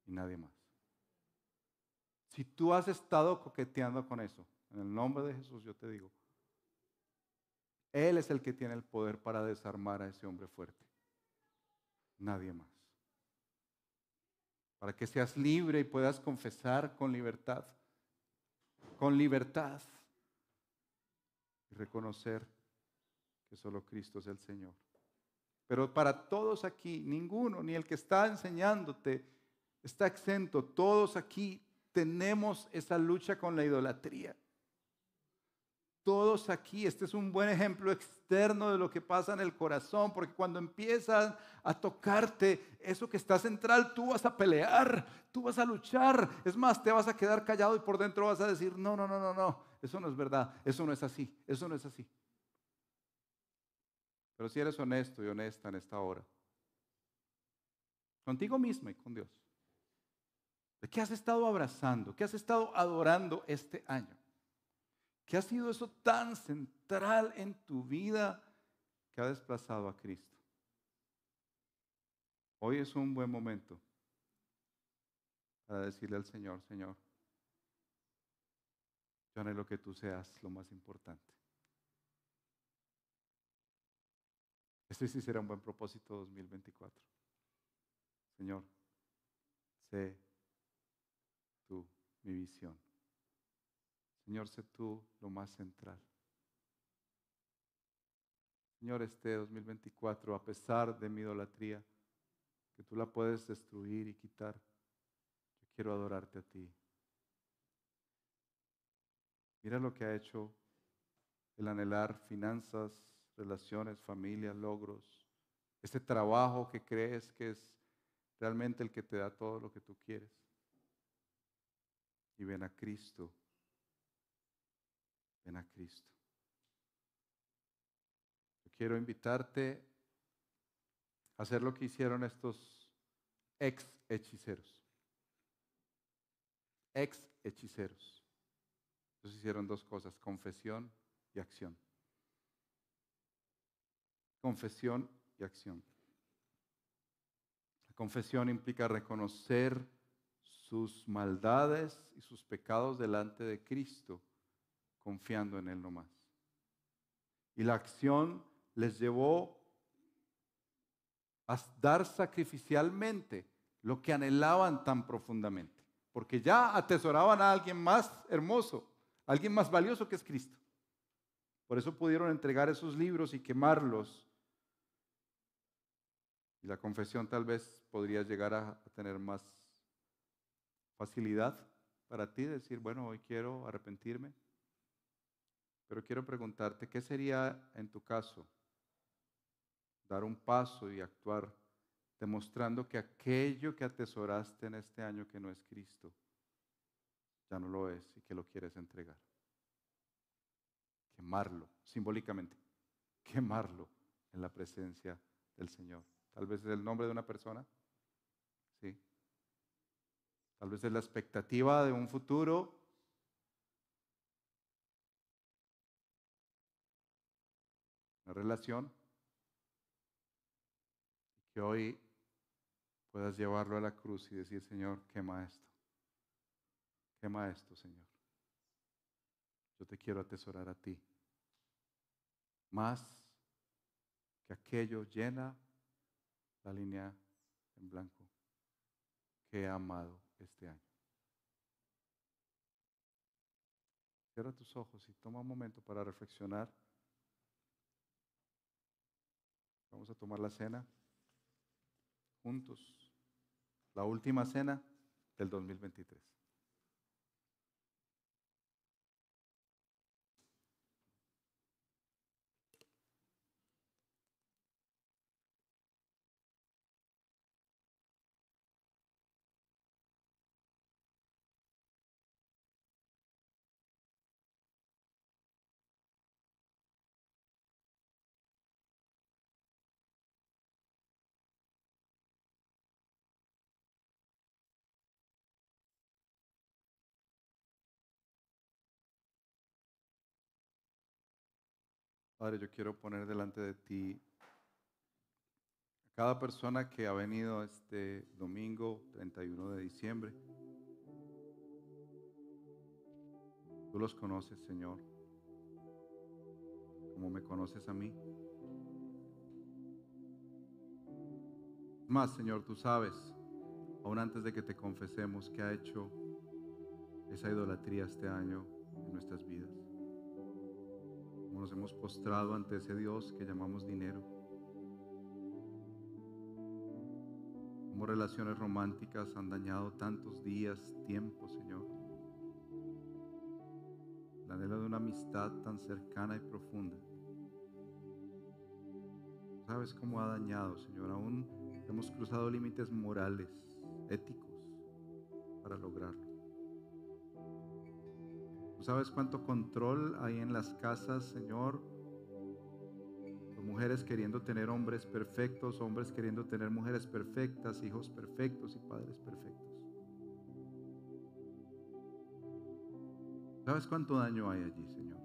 y nadie más. Si tú has estado coqueteando con eso, en el nombre de Jesús yo te digo, él es el que tiene el poder para desarmar a ese hombre fuerte. Nadie más. Para que seas libre y puedas confesar con libertad. Con libertad. Y reconocer que solo Cristo es el Señor. Pero para todos aquí, ninguno, ni el que está enseñándote, está exento. Todos aquí tenemos esa lucha con la idolatría todos aquí, este es un buen ejemplo externo de lo que pasa en el corazón, porque cuando empiezan a tocarte eso que está central, tú vas a pelear, tú vas a luchar, es más, te vas a quedar callado y por dentro vas a decir, no, no, no, no, no, eso no es verdad, eso no es así, eso no es así. Pero si eres honesto y honesta en esta hora, contigo misma y con Dios, ¿de qué has estado abrazando? ¿Qué has estado adorando este año? ¿Qué ha sido eso tan central en tu vida que ha desplazado a Cristo? Hoy es un buen momento para decirle al Señor, Señor, yo anhelo que tú seas lo más importante. Este sí será un buen propósito 2024. Señor, sé tú mi visión. Señor, sé tú lo más central. Señor, este 2024, a pesar de mi idolatría, que tú la puedes destruir y quitar, yo quiero adorarte a ti. Mira lo que ha hecho el anhelar finanzas, relaciones, familia, logros, ese trabajo que crees que es realmente el que te da todo lo que tú quieres. Y ven a Cristo, a Cristo. Yo quiero invitarte a hacer lo que hicieron estos ex hechiceros. Ex hechiceros. Ellos hicieron dos cosas, confesión y acción. Confesión y acción. La confesión implica reconocer sus maldades y sus pecados delante de Cristo, confiando en Él nomás. Y la acción les llevó a dar sacrificialmente lo que anhelaban tan profundamente, porque ya atesoraban a alguien más hermoso, alguien más valioso que es Cristo. Por eso pudieron entregar esos libros y quemarlos y la confesión tal vez podría llegar a, tener más facilidad para ti, decir, bueno, hoy quiero arrepentirme. Pero quiero preguntarte, ¿qué sería en tu caso dar un paso y actuar demostrando que aquello que atesoraste en este año que no es Cristo, ya no lo es y que lo quieres entregar? Quemarlo, simbólicamente, quemarlo en la presencia del Señor. Tal vez es el nombre de una persona. Sí. Tal vez es la expectativa de un futuro. Una relación. Que hoy puedas llevarlo a la cruz y decir, Señor, quema esto. Quema esto, Señor. Yo te quiero atesorar a ti. Más que aquello llena la línea en blanco que he amado este año. Cierra tus ojos y toma un momento para reflexionar. Vamos a tomar la cena juntos. La última cena del 2023. Padre, yo quiero poner delante de ti a cada persona que ha venido este domingo 31 de diciembre. Tú los conoces, Señor, como me conoces a mí. Más, Señor, tú sabes, aún antes de que te confesemos, que ha hecho esa idolatría este año en nuestras vidas nos hemos postrado ante ese Dios que llamamos dinero. Como relaciones románticas han dañado tantos días, tiempo, Señor. La anhelo de una amistad tan cercana y profunda. ¿Sabes cómo ha dañado, Señor? Aún hemos cruzado límites morales, éticos, para lograrlo sabes cuánto control hay en las casas, Señor? mujeres queriendo tener hombres perfectos, hombres queriendo tener mujeres perfectas, hijos perfectos y padres perfectos. ¿Sabes cuánto daño hay allí, Señor?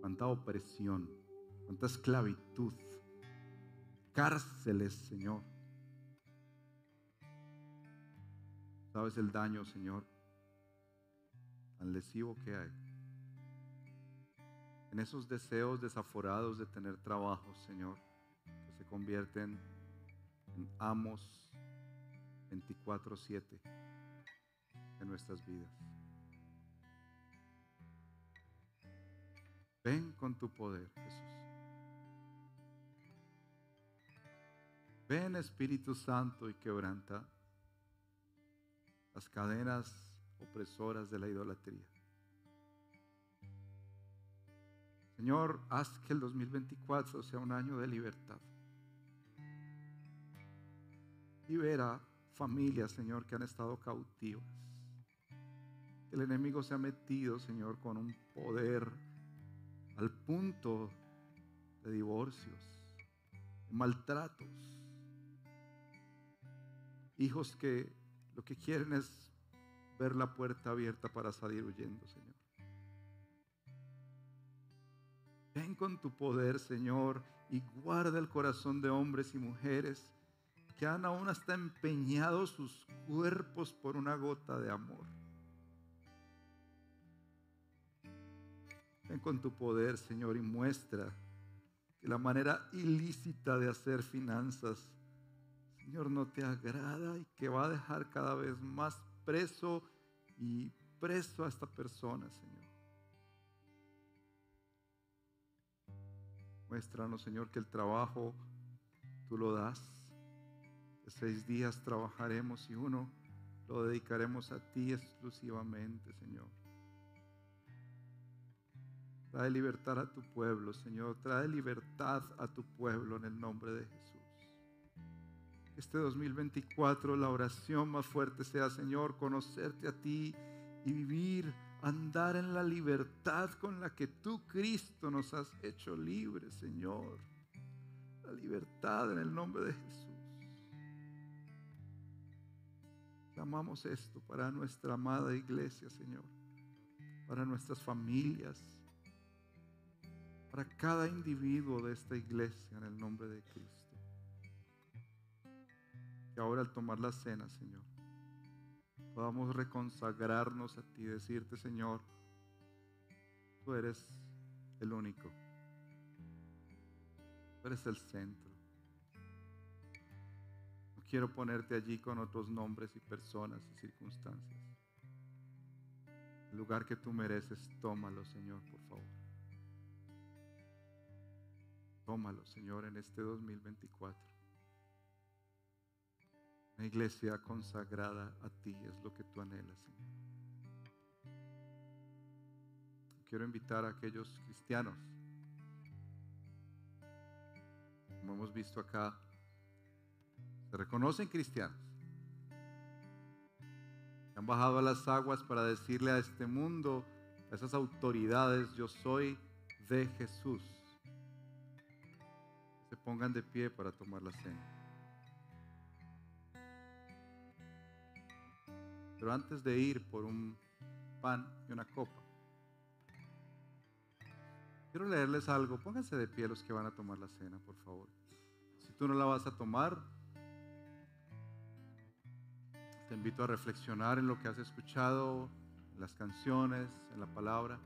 Cuánta opresión, cuánta esclavitud, cárceles, Señor. Sabes el daño, Señor, tan lesivo que hay. En esos deseos desaforados de tener trabajo, Señor, que se convierten en amos 24/7 en nuestras vidas. Ven con tu poder, Jesús. Ven Espíritu Santo y quebranta las cadenas opresoras de la idolatría. Señor, haz que el 2024 sea un año de libertad. Libera familias, Señor, que han estado cautivas. El enemigo se ha metido, Señor, con un poder al punto de divorcios, de maltratos. Hijos que lo que quieren es ver la puerta abierta para salir huyendo, Señor. Ven con tu poder, Señor, y guarda el corazón de hombres y mujeres que han aún hasta empeñado sus cuerpos por una gota de amor. Ven con tu poder, Señor, y muestra que la manera ilícita de hacer finanzas, Señor, no te agrada y que va a dejar cada vez más preso y preso a esta persona, Señor. Muéstranos, Señor, que el trabajo tú lo das. Seis días trabajaremos y uno lo dedicaremos a ti exclusivamente, Señor. Trae libertad a tu pueblo, Señor. Trae libertad a tu pueblo en el nombre de Jesús. Este 2024 la oración más fuerte sea, Señor, conocerte a ti y vivir andar en la libertad con la que tú, Cristo, nos has hecho libres, Señor. La libertad en el nombre de Jesús. Llamamos esto para nuestra amada iglesia, Señor. Para nuestras familias. Para cada individuo de esta iglesia en el nombre de Cristo. Ahora al tomar la cena, Señor podamos reconsagrarnos a ti, decirte, Señor, tú eres el único, tú eres el centro. No quiero ponerte allí con otros nombres y personas y circunstancias. El lugar que tú mereces, tómalo, Señor, por favor. Tómalo, Señor, en este 2024. Una iglesia consagrada a ti es lo que tú anhelas, Señor. Quiero invitar a aquellos cristianos, como hemos visto acá, se reconocen cristianos. Han bajado a las aguas para decirle a este mundo, a esas autoridades, yo soy de Jesús. Se pongan de pie para tomar la cena. Pero antes de ir por un pan y una copa, quiero leerles algo. Pónganse de pie los que van a tomar la cena, por favor. Si tú no la vas a tomar, te invito a reflexionar en lo que has escuchado, en las canciones, en la palabra.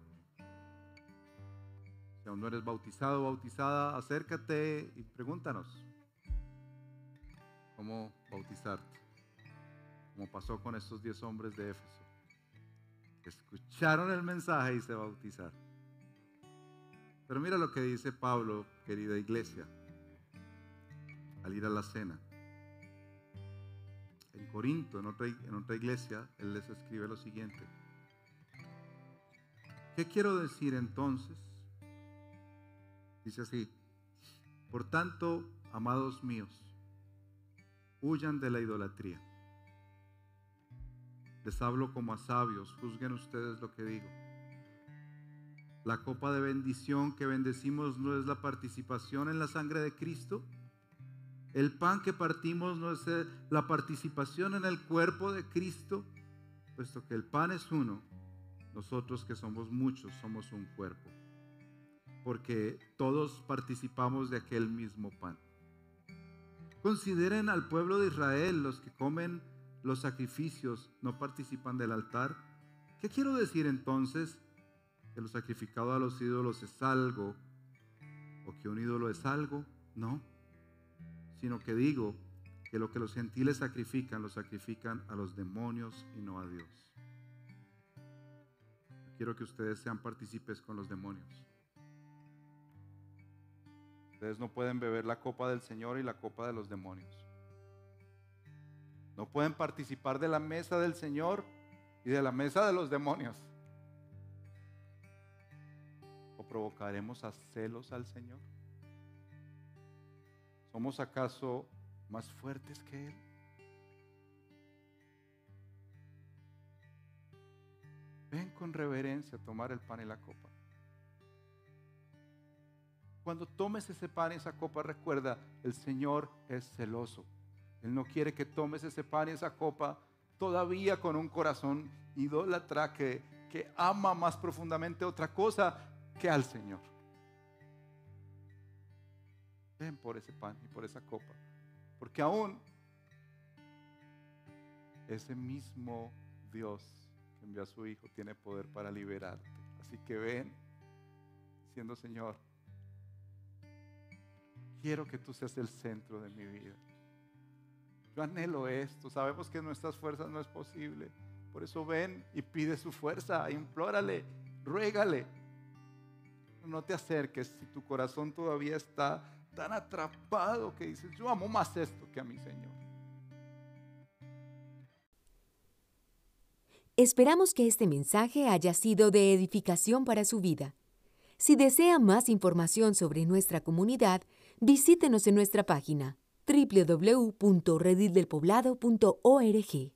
Si aún no eres bautizado o bautizada, acércate y pregúntanos cómo bautizarte como pasó con estos diez hombres de Éfeso, escucharon el mensaje y se bautizaron. Pero mira lo que dice Pablo, querida iglesia, al ir a la cena. En Corinto, en otra, en otra iglesia, él les escribe lo siguiente. ¿Qué quiero decir entonces? Dice así, por tanto, amados míos, huyan de la idolatría. Les hablo como a sabios, juzguen ustedes lo que digo. La copa de bendición que bendecimos no es la participación en la sangre de Cristo. El pan que partimos no es la participación en el cuerpo de Cristo, puesto que el pan es uno, nosotros que somos muchos somos un cuerpo, porque todos participamos de aquel mismo pan. Consideren al pueblo de Israel, los que comen los sacrificios no participan del altar? ¿Qué quiero decir entonces? ¿Que lo sacrificado a los ídolos es algo? ¿O que un ídolo es algo? No. Sino que digo que lo que los gentiles sacrifican, lo sacrifican a los demonios y no a Dios. Quiero que ustedes sean partícipes con los demonios. Ustedes no pueden beber la copa del Señor y la copa de los demonios. No pueden participar de la mesa del Señor y de la mesa de los demonios. ¿O provocaremos a celos al Señor? ¿Somos acaso más fuertes que Él? Ven con reverencia a tomar el pan y la copa. Cuando tomes ese pan y esa copa, recuerda, el Señor es celoso. Él no quiere que tomes ese pan y esa copa todavía con un corazón idólatra que, que ama más profundamente otra cosa que al Señor. Ven por ese pan y por esa copa. Porque aún ese mismo Dios que envió a su Hijo tiene poder para liberarte. Así que ven, siendo Señor, quiero que tú seas el centro de mi vida. Yo anhelo esto. Sabemos que nuestras fuerzas no es posible. Por eso ven y pide su fuerza, implórale, ruégale. No te acerques si tu corazón todavía está tan atrapado que dices, yo amo más esto que a mi Señor. Esperamos que este mensaje haya sido de edificación para su vida. Si desea más información sobre nuestra comunidad, visítenos en nuestra página www.redildelpoblado.org.